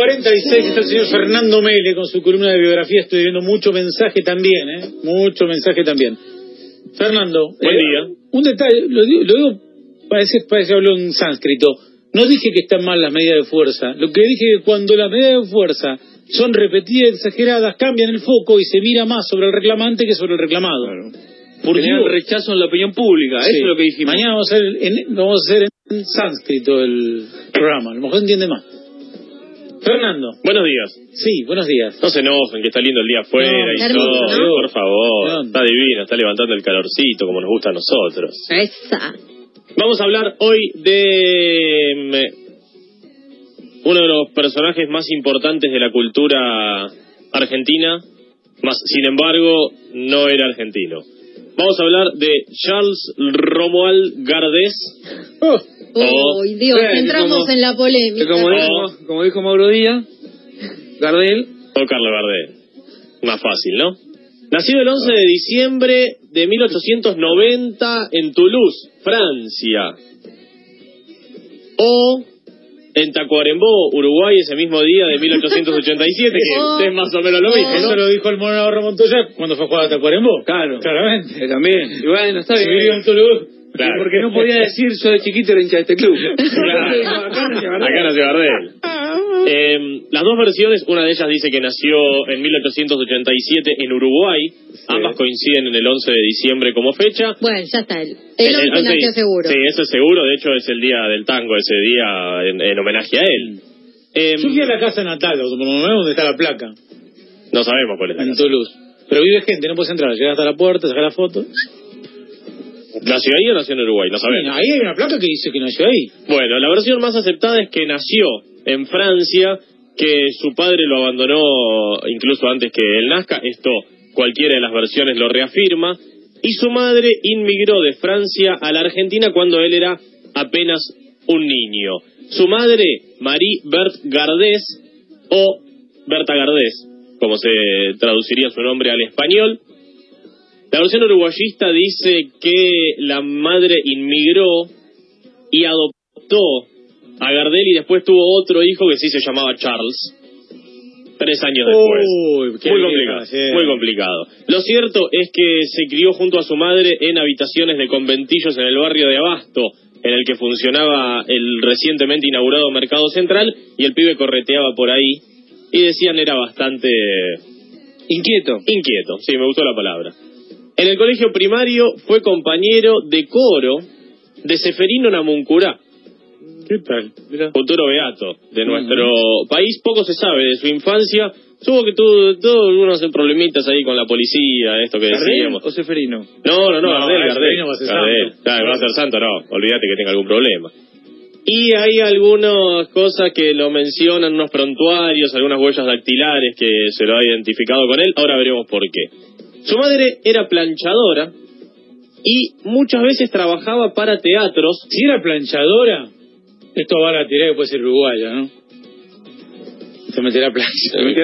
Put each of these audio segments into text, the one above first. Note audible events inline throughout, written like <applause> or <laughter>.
46 está el señor Fernando Mele con su columna de biografía. Estoy viendo mucho mensaje también, ¿eh? Mucho mensaje también. Fernando. Buen eh, día. Un detalle, lo digo, lo digo parece, parece que hablo en sánscrito. No dije que están mal las medidas de fuerza. Lo que dije es que cuando las medidas de fuerza son repetidas exageradas, cambian el foco y se mira más sobre el reclamante que sobre el reclamado. Porque Generan rechazo en la opinión pública, Sí. eso es lo que dijimos. Mañana vamos a hacer, en, vamos a hacer en sánscrito el programa. A lo mejor entiende más. Fernando. Buenos días. Sí, buenos días. No se enojen, que está lindo el día afuera No, y todo. hermoso, ¿no? Por favor. No. Está divino, está levantando el calorcito como nos gusta a nosotros. Esa. Vamos a hablar hoy de mm, uno de los personajes más importantes de la cultura argentina, más sin embargo no era argentino. Vamos a hablar de Charles Romuald Gardés. Oh, Oh. Dios, Eh, entramos como- en la polémica. como, Oh. dijo, como dijo Mauro Díaz, Gardel, O Carlos Gardel. Más fácil, ¿no? Nacido el 11 de diciembre de 1890 en Toulouse, Francia. O en Tacuarembó, Uruguay, ese mismo día de 1887, Oh. que <laughs> es más o menos lo mismo, eso lo dijo el Mono Navarro Montoya cuando fue a jugar a Tacuarembó. claro, Claramente. también. Y bueno, está Si bien. vivió en Toulouse. Claro. Porque no podía decir yo de chiquito era hincha de este club. Claro. Acá no se va a Acá nació Gardel. Eh, las dos versiones, una de ellas dice que nació en 1887 en Uruguay, ambas coinciden en el 11 de diciembre como fecha. Bueno, ya está. El, el El- el 11 nació once- seguro. Sí, eso es seguro. De hecho, es el día del tango, ese día en, en homenaje a él. Eh, Yo fui a la casa natal, por lo menos donde está la placa, no sabemos cuál es la en casa. Toulouse. Pero vive gente, no puedes entrar. Llegas hasta la puerta, sacas la foto. ¿Nació ahí o nació en Uruguay? No sabemos. Ahí hay una placa que dice que nació ahí. Bueno, la versión más aceptada es que nació en Francia, que su padre lo abandonó incluso antes que él nazca. Esto cualquiera de las versiones lo reafirma. Y su madre inmigró de Francia a la Argentina cuando él era apenas un niño. Su madre, Marie Berthe Gardés, o Berta Gardés, como se traduciría su nombre al español, la versión uruguayista dice que la madre inmigró y adoptó a Gardel y después tuvo otro hijo que sí se llamaba Charles. Tres años después. Uy, Muy complicado, muy complicado. Lo cierto es que se crió junto a su madre en habitaciones de conventillos en el barrio de Abasto, en el que funcionaba el recientemente inaugurado Mercado Central, y el pibe correteaba por ahí, y decían era bastante Inquieto. Inquieto, sí, me gustó la palabra. En el colegio primario fue compañero de coro de Seferino Namuncurá, ¿Qué tal? Mirá. futuro beato de nuestro país. Poco se sabe de su infancia. Supongo que tuvo, tuvo algunos problemitas ahí con la policía, esto que decíamos. ¿Gardel o Seferino? No, no, no, No, Gardel, Gardel. va a ser Gardel. santo. Claro, va a ser santo, no. Olvídate que tenga algún problema. Y hay algunas cosas que lo mencionan, unos prontuarios, algunas huellas dactilares que se lo ha identificado con él. Ahora veremos por qué. Su madre era planchadora y muchas veces trabajaba para teatros. Si era planchadora, esto va a la tirar que puede ser uruguaya, ¿no? Se meterá plancha. <laughs> La sí,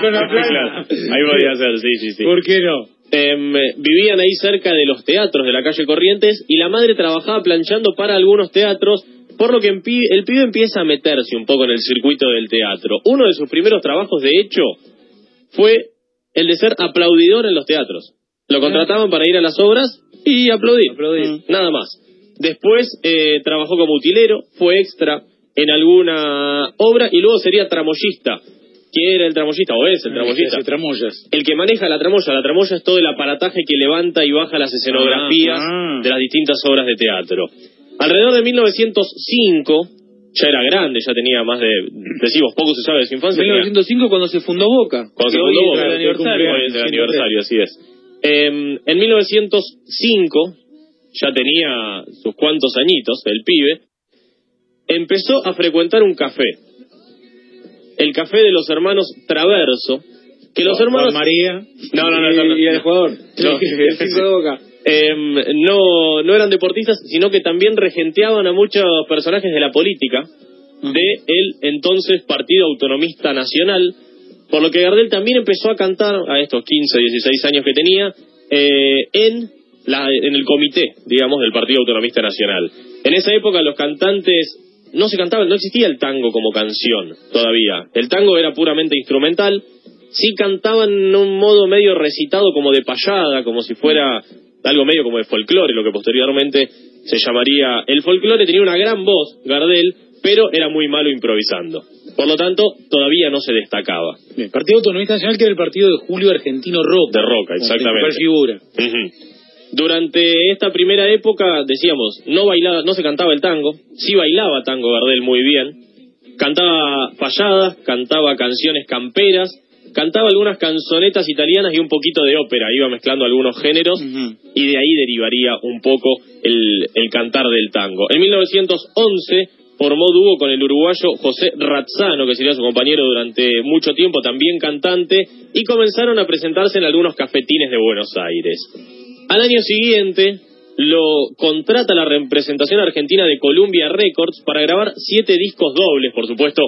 plancha. Ahí podía ser, sí, sí, sí. ¿Por qué no? Em, vivían ahí cerca de los teatros de la calle Corrientes y la madre trabajaba planchando para algunos teatros, por lo que el pibe empieza a meterse un poco en el circuito del teatro. Uno de sus primeros trabajos, de hecho, fue el de ser aplaudidor en los teatros. Lo contrataban para ir a las obras y aplaudir. Aplaudir. Nada más. Después eh, trabajó como utilero, fue extra en alguna obra y luego sería tramoyista. ¿Quién era el tramoyista? ¿O es el tramoyista? Hace tramoyas. el que maneja la tramoya. La tramoya es todo el aparataje que levanta y baja las escenografías Ah, ah. de las distintas obras de teatro. Alrededor de 1905, ya era grande, ya tenía más de, decimos, poco se sabe de su infancia. tenía- 1905 cuando se fundó Boca. cuando se fundó Boca, el aniversario. Hoy es el aniversario, así es. Eh, en 1905, ya tenía sus cuantos añitos, el pibe, empezó a frecuentar un café. El café de los hermanos Traverso, que los hermanos... María. No, no, no. Y, el jugador. <laughs> El de Boca. Em, no, no eran deportistas, sino que también regenteaban a muchos personajes de la política de el entonces Partido Autonomista Nacional, por lo que Gardel también empezó a cantar a estos 15, 16 años que tenía eh, en, la, en el comité, digamos, del Partido Autonomista Nacional. En esa época los cantantes no se cantaba, no existía el tango como canción todavía. El tango era puramente instrumental. Sí cantaban en un modo medio recitado como de payada, como si fuera algo medio como de folclore, lo que posteriormente se llamaría el folclore. Tenía una gran voz, Gardel, pero era muy malo improvisando. Por lo tanto, todavía no se destacaba. Bien, Partido Autonomista Nacional, que era el partido de Julio Argentino Roca. De Roca, exactamente. Figura. Durante esta primera época, decíamos, no bailaba, no se cantaba el tango, sí bailaba tango Gardel muy bien, cantaba falladas, cantaba canciones camperas, cantaba algunas canzonetas italianas y un poquito de ópera, iba mezclando algunos géneros y de ahí derivaría un poco el, el cantar del tango. En 1911 formó dúo con el uruguayo José Razzano, que sería su compañero durante mucho tiempo, también cantante, y comenzaron a presentarse en algunos cafetines de Buenos Aires. Al año siguiente lo contrata la representación argentina de Columbia Records para grabar siete discos dobles, por supuesto,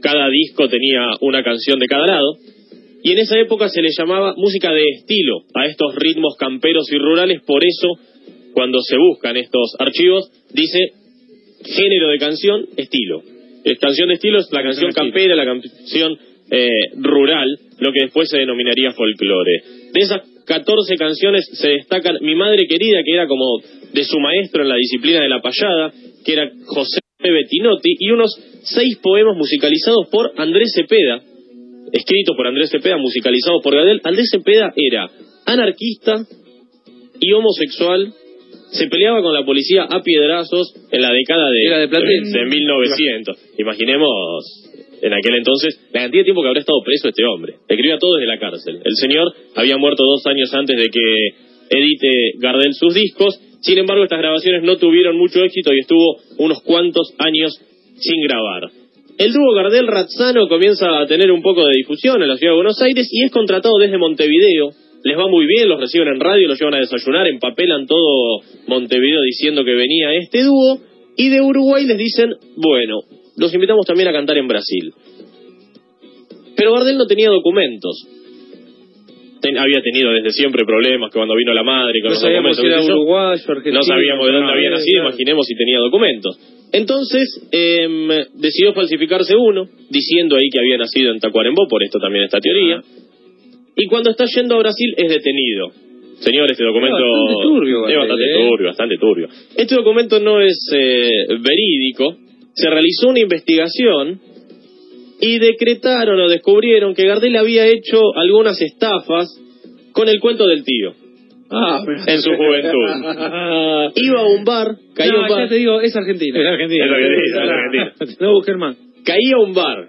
cada disco tenía una canción de cada lado, y en esa época se le llamaba música de estilo a estos ritmos camperos y rurales, por eso cuando se buscan estos archivos dice género de canción, estilo. Es canción de estilo es la canción campera, la canción eh, rural, lo que después se denominaría folclore. De esas 14 canciones se destacan Mi Madre Querida, que era como de su maestro en la disciplina de la payada, que era José Bettinotti, y unos seis poemas musicalizados por Andrés Cepeda, escritos por Andrés Cepeda, musicalizados por Gadel. Andrés Cepeda era anarquista y homosexual, se peleaba con la policía a piedrazos en la década de, Era de Platense. de 1900. Imaginemos en aquel entonces la cantidad de tiempo que habría estado preso este hombre. Escribía todo desde la cárcel. El señor había muerto dos años antes de que edite Gardel sus discos. Sin embargo, estas grabaciones no tuvieron mucho éxito y estuvo unos cuantos años sin grabar. El dúo Gardel-Razzano comienza a tener un poco de difusión en la ciudad de Buenos Aires y es contratado desde Montevideo. Les va muy bien, los reciben en radio, los llevan a desayunar, empapelan todo Montevideo diciendo que venía este dúo. Y de Uruguay les dicen, bueno, los invitamos también a cantar en Brasil. Pero Gardel no tenía documentos. Ten- había tenido desde siempre problemas que cuando vino la madre con No los sabíamos documentos si era uruguayo, argentino. no sabíamos de dónde había Ah, nacido, claro. imaginemos si tenía documentos. Entonces, em, decidió falsificarse uno, diciendo ahí que había nacido en Tacuarembó, por esto también esta teoría. Y cuando está yendo a Brasil es detenido. Señor, este documento Es bastante turbio, es bastante ¿eh? turbio, bastante turbio. Este documento no es eh, verídico. Se realizó una investigación y decretaron o descubrieron que Gardel había hecho algunas estafas con el cuento del tío Ah, en su juventud. <laughs> Iba a un bar, caía No, un ya bar, te digo, es argentina. Es Argentina. Es Argentina, es Argentina. <laughs> No busquen más. caía a un bar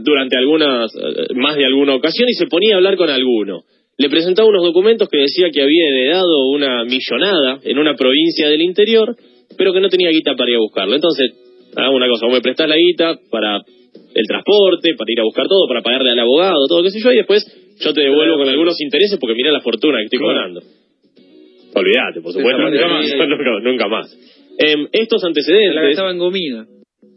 durante algunas, eh, más de alguna ocasión y se ponía a hablar con alguno. Le presentaba unos documentos que decía que había heredado una millonada en una provincia del interior, pero que no tenía guita para ir a buscarlo. Entonces, hagamos una cosa, vos me prestás la guita para el transporte, para ir a buscar todo, para pagarle al abogado, todo qué sé yo, y después yo te devuelvo con algunos intereses porque mira la fortuna que estoy cobrando. Olvídate, por supuesto, <laughs> nunca más. manera- nunca, nunca más. Em, estos la antecedentes en gomina.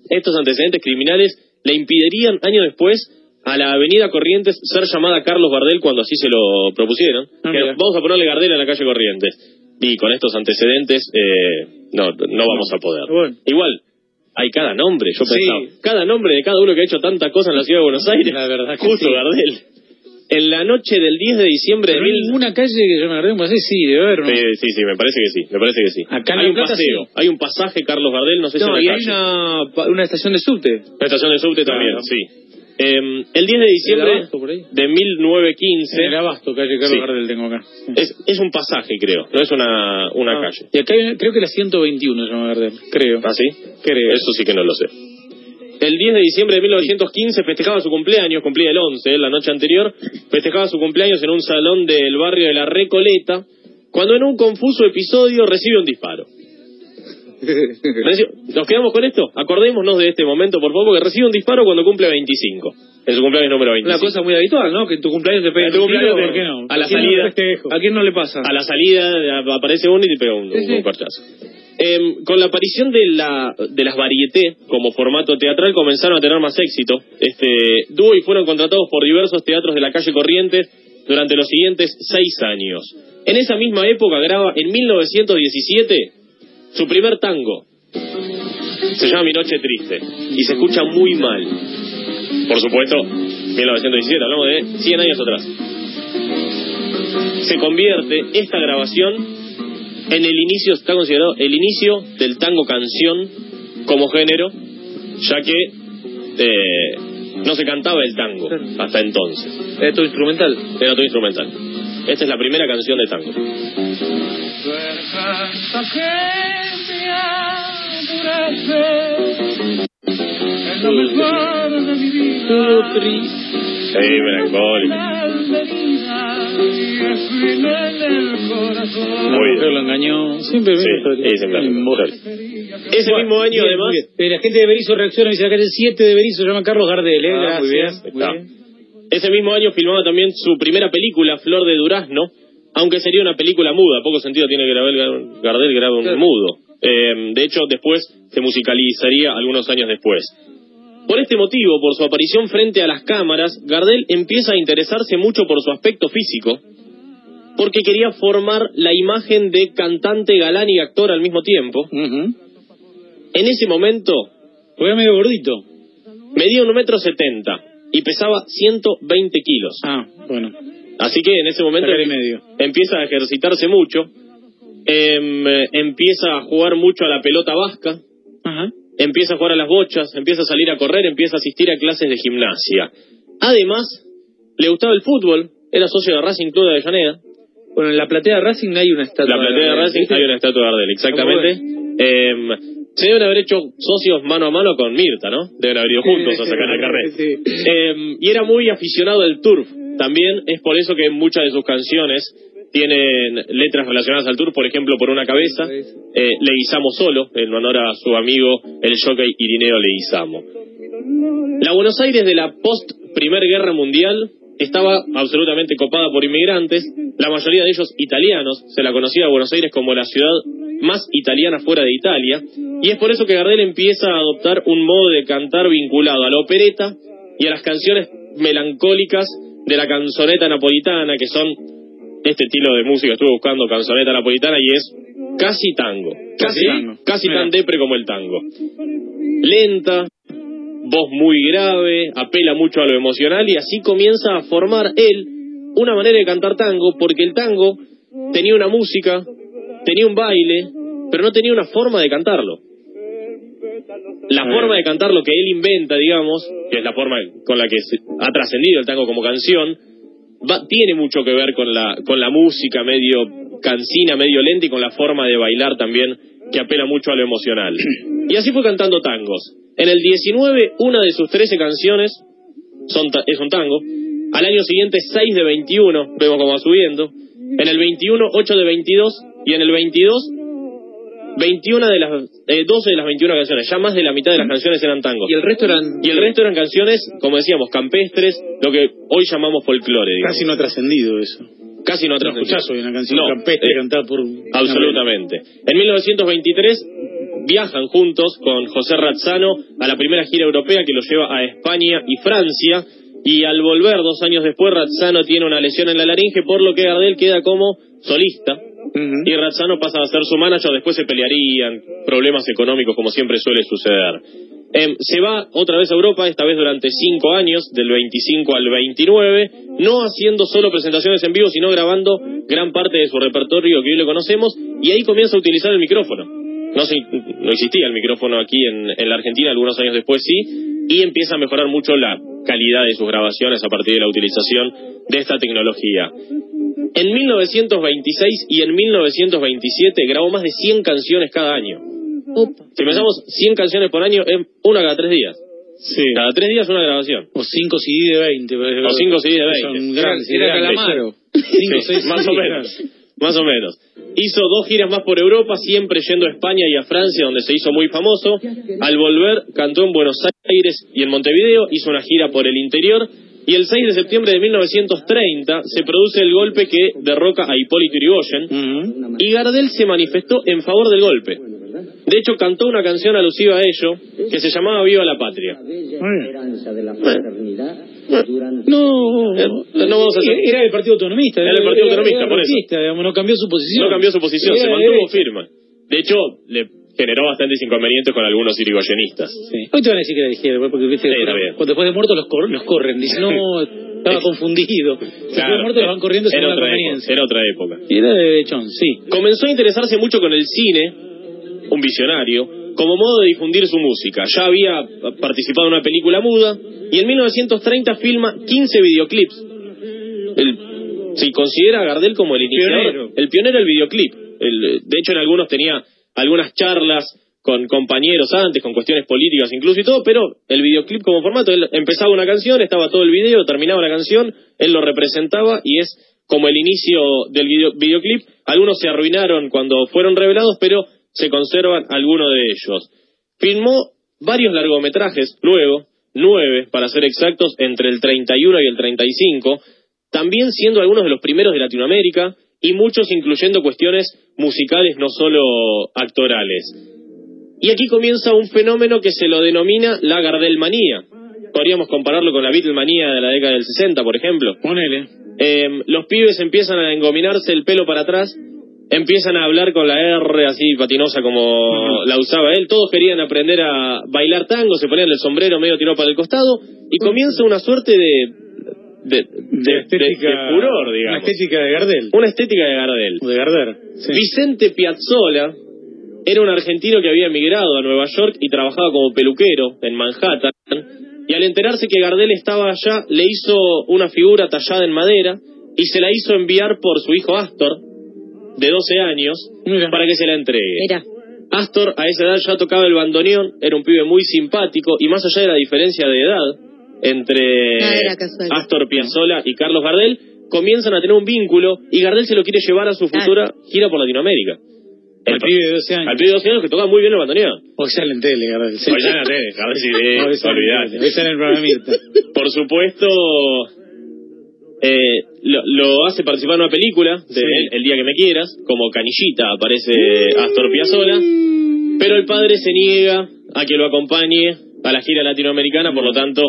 estos antecedentes criminales le impedirían años después a la avenida Corrientes ser llamada Carlos Gardel cuando así se lo propusieron. Ah, Que vamos a ponerle Gardel a la calle Corrientes. Y con estos antecedentes eh, no, no vamos a poder. Bueno. Igual, hay cada nombre, yo Sí. pensaba. Cada nombre de cada uno que ha hecho tanta cosa en la ciudad de Buenos Aires. La verdad que Justo sí. Gardel. En la noche del 10 de diciembre de mil... ninguna calle que yo me acuerde, no sé, sí, debe haber, ¿no? Sí, sí, sí, me parece que sí, me parece que sí. Acá en hay La un Plata, paseo, sí. hay un pasaje Carlos Gardel, no sé si No, en y la hay calle. una, pa- una estación de subte. La estación de subte también, Claro. sí. Eh, el 10 de diciembre de 1915 En el Abasto, calle Carlos Sí. Gardel tengo acá. es, es un pasaje, creo, no es una, una Ah. calle. Y acá hay- creo que la 121 se llama Gardel, creo. ¿Ah, sí? Creo. Eso sí que no lo sé. El 10 de diciembre de 1915 festejaba su cumpleaños, cumplía el 11, eh, la noche anterior, festejaba su cumpleaños en un salón del barrio de La Recoleta, cuando en un confuso episodio recibe un disparo. ¿Nos quedamos con esto? Acordémonos de este momento, por favor, porque recibe un disparo cuando cumple 25. En su cumpleaños número 25. Una cosa muy habitual, ¿no? Que en tu cumpleaños te peguen un tiro. te- ¿por qué no? A la ¿A quién salida. no? ¿A quién no le pasa? A la salida aparece uno y te pega un, Sí, sí. un corchazo. Em, con la aparición de, la, de las varietés como formato teatral comenzaron a tener más éxito este dúo y fueron contratados por diversos teatros de la calle Corrientes durante los siguientes seis años. En esa misma época graba en 1917 su primer tango. Se llama Mi Noche Triste y se escucha muy mal. Por supuesto, 1917, hablamos de 100 años atrás. Se convierte esta grabación en el inicio, está considerado el inicio del tango canción como género, ya que eh, no se cantaba el tango hasta entonces. Era todo instrumental. Era todo instrumental. Esta es la primera canción de tango. Sí, melancólico. Muy bien. Pero lo engañó. Siempre Sí, misma historia. sí, siempre la misma Mismo. historia. Ese Bueno, mismo año, bien, además, muy bien. La gente de Berizo reacciona y dice acá es el 7 de Berizo, se llama Carlos Gardel, ¿eh? Ah, Gracias. muy bien, muy está. bien. ese mismo año filmaba también su primera película, Flor de Durazno, aunque sería una película muda, poco sentido tiene que Gardel, Gardel graba un Claro. mudo. Eh, de hecho, después se musicalizaría algunos años después. Por este motivo, por su aparición frente a las cámaras, Gardel empieza a interesarse mucho por su aspecto físico, porque quería formar la imagen de cantante, galán y actor al mismo tiempo. En ese momento, era medio gordito. medía un metro setenta y pesaba 120 kilos. Ah, bueno. Así que en ese momento medio. empieza a ejercitarse mucho, eh, empieza a jugar mucho a la pelota vasca, Ajá. empieza a jugar a las bochas, empieza a salir a correr, empieza a asistir a clases de gimnasia. Además, le gustaba el fútbol, era socio de Racing Club de Avellaneda. Bueno, en la platea de Racing hay una estatua. La platea de Racing ¿viste? hay una estatua de Gardel, exactamente. Em, se deben haber hecho socios mano a mano con Mirta, ¿no? Deben haber ido juntos a sacar. Sí. Eh, y era muy aficionado al turf. También es por eso que muchas de sus canciones tienen letras relacionadas al turf, por ejemplo, por una cabeza, eh, Leguizamo solo, en honor a su amigo el jockey Irineo Leguizamo. La Buenos Aires de la post Primer Guerra Mundial estaba absolutamente copada por inmigrantes, la mayoría de ellos italianos, se la conocía a Buenos Aires como la ciudad más italiana fuera de Italia, y es por eso que Gardel empieza a adoptar un modo de cantar vinculado a la opereta y a las canciones melancólicas de la canzoneta napolitana, que son este estilo de música, estuve buscando canzoneta napolitana y es casi tango, casi, Casi tango. casi tan depre como el tango. Lenta, voz muy grave, apela mucho a lo emocional y así comienza a formar él una manera de cantar tango, porque el tango tenía una música, tenía un baile, pero no tenía una forma de cantarlo. La Eh. forma de cantar lo que él inventa, digamos, que es la forma con la que se- ha trascendido el tango como canción, va- tiene mucho que ver con la, con la música medio cansina, medio lenta y con la forma de bailar también, que apela mucho a lo emocional. Y así fue cantando tangos. En el 19, una de sus 13 canciones son ta- es un tango. Al año siguiente, 6 de 21, vemos cómo va subiendo. En el 21, 8 de 22. Y en el 22, 21 de las, eh, 12 de las 21 canciones. Ya más de la mitad de las canciones eran tangos. Y el resto eran. Y el resto eran canciones, como decíamos, campestres, lo que hoy llamamos folclore, digamos. Casi no ha trascendido eso. Casi no No trascendió. escuchás hoy una canción No, campestre eh, cantada por... Absolutamente. En 1923 viajan juntos con José Razzano a la primera gira europea que los lleva a España y Francia. Y al volver dos años después, Razzano tiene una lesión en la laringe, por lo que Gardel queda como solista. Y Razzano pasa a ser su manager, después se pelearían, problemas económicos como siempre suele suceder. Em, se va otra vez a Europa, esta vez durante cinco años, del 25 al 29, no haciendo solo presentaciones en vivo, sino grabando gran parte de su repertorio que hoy le conocemos, y ahí comienza a utilizar el micrófono. No, se- no existía el micrófono aquí en, en la Argentina, algunos años después sí, y empieza a mejorar mucho la calidad de sus grabaciones a partir de la utilización de esta tecnología. En 1926 y en 1927 grabó más de 100 canciones cada año. Si pensamos 100 canciones por año, es una cada tres días. Sí. Cada tres días una grabación. O 5 CD de 20. O cinco CD de 20. Son grandes. Era grandes. Calamaro. Cinco, Sí, seis más o menos. Más o menos. Hizo dos giras más por Europa, siempre yendo a España y a Francia, donde se hizo muy famoso. Al volver, cantó en Buenos Aires y en Montevideo, hizo una gira por el interior. Y el 6 de septiembre de 1930 se produce el golpe que derroca a Hipólito Yrigoyen. Ujú. Y Gardel se manifestó en favor del golpe. De hecho, cantó una canción alusiva a ello que se llamaba Viva la Patria. No, no vamos a hacer- Era el Partido Autonomista. Era el Partido Autonomista, por eso. digamos, no cambió su posición. No cambió su posición, Era se mantuvo firme. De hecho, le generó bastantes inconvenientes con algunos irigoyenistas. Sí. Hoy te van a decir que la dijeron, porque viste, Sí, cuando, después de muertos los, cor- los corren. Dicen, no, <laughs> estaba confundido. Después de muertos los van corriendo según era la otra, época, conveniencia. era otra época. Y era de Chon, sí. Comenzó a interesarse mucho con el cine, un visionario, como modo de difundir su música. Ya había participado en una película muda y en 1930 filma 15 videoclips. El- se considera a Gardel como el iniciador, Pionero. el pionero del videoclip. El- de hecho, en algunos tenía algunas charlas con compañeros antes, con cuestiones políticas incluso y todo, pero el videoclip como formato, él empezaba una canción, estaba todo el video, terminaba la canción, él lo representaba y es como el inicio del video- videoclip. Algunos se arruinaron cuando fueron revelados, pero se conservan algunos de ellos. Filmó varios largometrajes, luego, nueve para ser exactos, entre el 31 y el 35, también siendo algunos de los primeros de Latinoamérica y muchos incluyendo cuestiones musicales, no solo actorales. Y aquí comienza un fenómeno que se lo denomina la Gardelmanía. Podríamos compararlo con la Beatlemanía de la década del 60, por ejemplo. Ponele. Eh, los pibes empiezan a engominarse el pelo para atrás, empiezan a hablar con la R así patinosa como la usaba él. Todos querían aprender a bailar tango, se ponían el sombrero medio tirado para el costado y comienza una suerte de de, de, De estética. de- de furor, Una digamos. estética de Gardel. Una estética de Gardel. De Garder. Sí. Vicente Piazzola era un argentino que había emigrado a Nueva York y trabajaba como peluquero en Manhattan. Y al enterarse que Gardel estaba allá, le hizo una figura tallada en madera y se la hizo enviar por su hijo Astor, de 12 años, Mira. para que se la entregue. Mira, Astor a esa edad ya tocaba el bandoneón, era un pibe muy simpático y más allá de la diferencia de edad entre No. Astor Piazzolla y Carlos Gardel, comienzan a tener un vínculo y Gardel se lo quiere llevar a su Claro. futura gira por Latinoamérica. El pibe de 12 años. Al pibe de 12 años que tocaba muy bien el bandoneón. Hoy sale en tele, Gardel. sí. Hoy ya en la tele, Gardel sí, <laughs> en olvidate. en el programita. <laughs> Por supuesto, eh, lo, lo hace participar en una película de Sí. el, El día que me quieras, como canillita aparece Astor Piazzolla, pero el padre se niega a que lo acompañe a la gira latinoamericana, por lo tanto,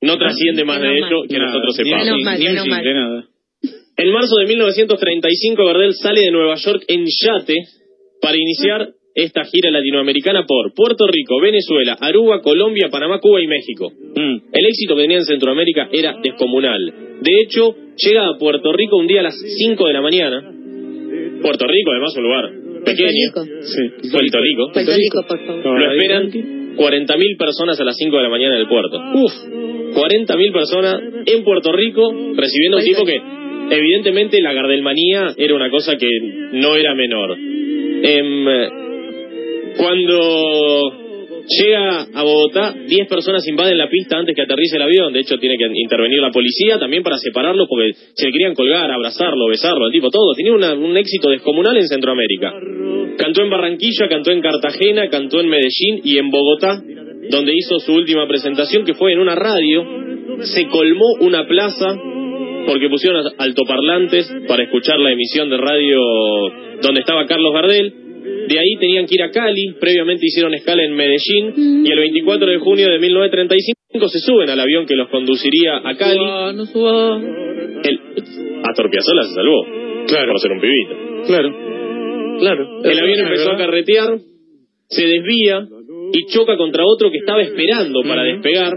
no trasciende más de mal. que Nada, nosotros ni un sepamos. Menos mal, ni un menos mal. nada. En marzo de 1935, Gardel sale de Nueva York en yate para iniciar esta gira latinoamericana por Puerto Rico, Venezuela, Aruba, Colombia, Panamá, Cuba y México. Mm. El éxito que tenía en Centroamérica era descomunal. De hecho, llega a Puerto Rico un día a las 5 de la mañana. Puerto Rico, además, un lugar pequeño. Puerto Rico. Sí. Puerto Rico. Puerto Rico, por favor. Lo esperan 40.000 personas a las 5 de la mañana en el puerto. Uf. 40.000 personas en Puerto Rico recibiendo un tipo que evidentemente la gardelmanía era una cosa que no era menor. Em, cuando llega a Bogotá, 10 personas invaden la pista antes que aterrice el avión. De hecho, tiene que intervenir la policía también para separarlos porque se le querían colgar, abrazarlo, besarlo, el tipo, todo. Tenía una- un éxito descomunal en Centroamérica. Cantó en Barranquilla, cantó en Cartagena, cantó en Medellín y en Bogotá, donde hizo su última presentación, que fue en una radio. Se colmó una plaza porque pusieron altoparlantes para escuchar la emisión de radio donde estaba Carlos Gardel. De ahí tenían que ir a Cali, previamente hicieron escala en Medellín y el 24 de junio de 1935 se suben al avión que los conduciría a Cali. No suba. El, Astor Piazzolla se salvó Claro. por ser un pibito. Claro. Claro. El avión empezó a carretear, se desvía y choca contra otro que estaba esperando para despegar.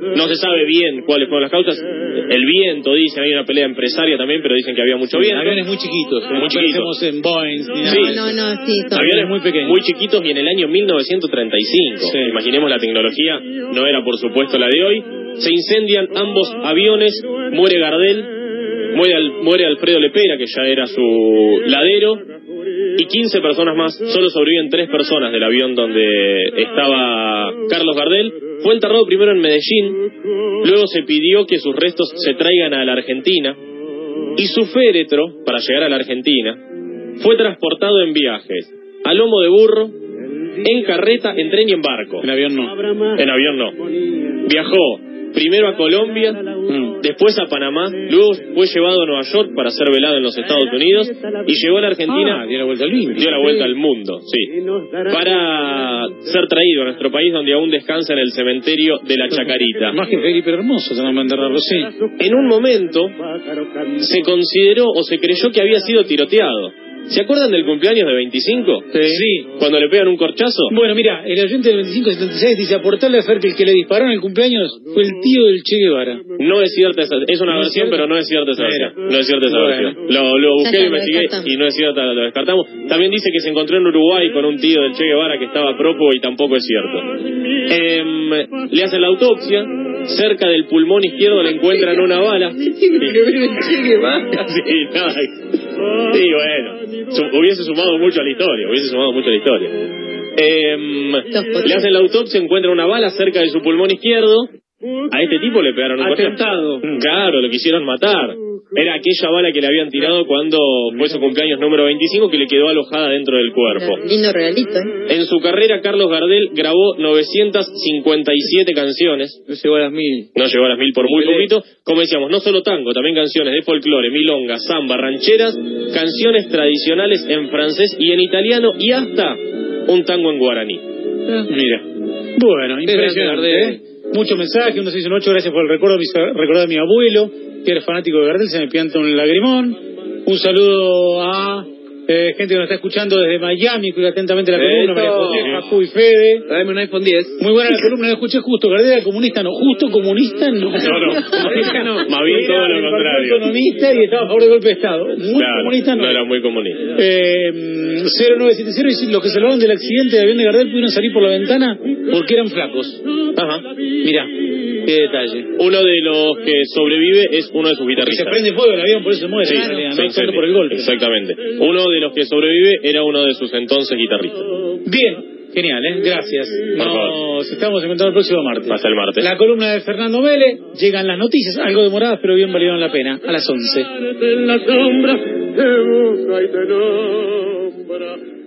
No se sabe bien cuáles fueron las causas. El viento, dicen, hay una pelea empresaria también, pero dicen que había mucho viento. Aviones muy chiquitos. Muy chiquitos. en Boeing Sí. No, no, sí, Aviones muy pequeños. Muy chiquitos y en el año 1935. Sí. Imaginemos la tecnología, no era por supuesto la de hoy. Se incendian ambos aviones, muere Gardel, muere, Al- muere Alfredo Lepera, que ya era su ladero, y 15 personas más. Solo sobreviven tres personas del avión donde estaba Carlos Gardel. Fue enterrado primero en Medellín, luego se pidió que sus restos se traigan a la Argentina, y su féretro, para llegar a la Argentina, fue transportado en viajes, a lomo de burro, en carreta, en tren y en barco. En avión no. En avión no. Viajó primero a Colombia, Mm. después a Panamá, luego fue llevado a Nueva York para ser velado en los Estados Unidos y llegó a la Argentina, Ah, dio la vuelta al mundo. dio la vuelta al mundo, sí, para ser traído a nuestro país donde aún descansa en el cementerio de la Chacarita. Más que Felipe Hermoso, se. En un momento se consideró o se creyó que había sido tiroteado. ¿Se acuerdan del cumpleaños de 25? Sí. Cuando le pegan un corchazo. Bueno, mira, el oyente del 2576 dice, aportarle a Fer que el que le disparó en el cumpleaños fue el tío del Che Guevara. No es cierta esa, es una ¿No versión, pero no es cierta esa Mira. versión. No es cierta esa Bueno. versión. Lo, lo busqué, lo investigué y no es cierta, lo descartamos. También dice que se encontró en Uruguay con un tío del Che Guevara que estaba prófugo y tampoco es cierto. Em, le hacen la autopsia, cerca del pulmón izquierdo le encuentran una bala. <laughs> Sí, nada. Sí, bueno. Su- hubiese sumado mucho a la historia, hubiese sumado mucho a la historia. Em, le hacen la autopsia, encuentran una bala cerca de su pulmón izquierdo. A este tipo le pegaron un. Atentado. Claro, lo quisieron matar. Era aquella bala que le habían tirado cuando fue su cumpleaños número 25 que le quedó alojada dentro del cuerpo. Lindo regalito, ¿eh? En su carrera, Carlos Gardel grabó 957 canciones. No llegó a las mil. No llegó a las mil por muy poquito. Como decíamos, no solo tango, también canciones de folclore, milonga, samba, rancheras, canciones tradicionales en francés y en italiano y hasta un tango en guaraní. Mira. Bueno, impresionante. ¿eh? Muchos mensajes, uno se dice, ocho gracias por el recuerdo, recordar a mi abuelo, que era fanático de Gardel, se me pianta un lagrimón. Un saludo a eh, gente que nos está escuchando desde Miami, cuida atentamente la columna. María José, Facu y Fede. Dame un iPhone 10. Muy buena la columna, la escuché justo, Gardel era comunista, no, justo comunista, no. No, no, <laughs> más bien todo lo contrario. Autonomista y estaba a favor del golpe de Estado. Muy Claro, comunista, no. no era muy comunista. Eh, 0970 dice, los que salvaron del accidente de avión de Gardel pudieron salir por la ventana porque eran flacos. Ajá. Mirá, qué detalle. Uno de los que sobrevive es uno de sus Que se guitarristas. prende fuego el avión, por eso se muere. Sí, realidad, no tanto por el golpe. Exactamente. Uno de los que sobrevive era uno de sus entonces guitarristas. Bien, genial, ¿eh? Gracias. Por Nos estamos encontrando el próximo martes. Hasta el martes. La columna de Fernando Vélez, llegan las noticias, algo demoradas, pero bien valieron la pena, a las 11. en la sombra te busca y te nombra.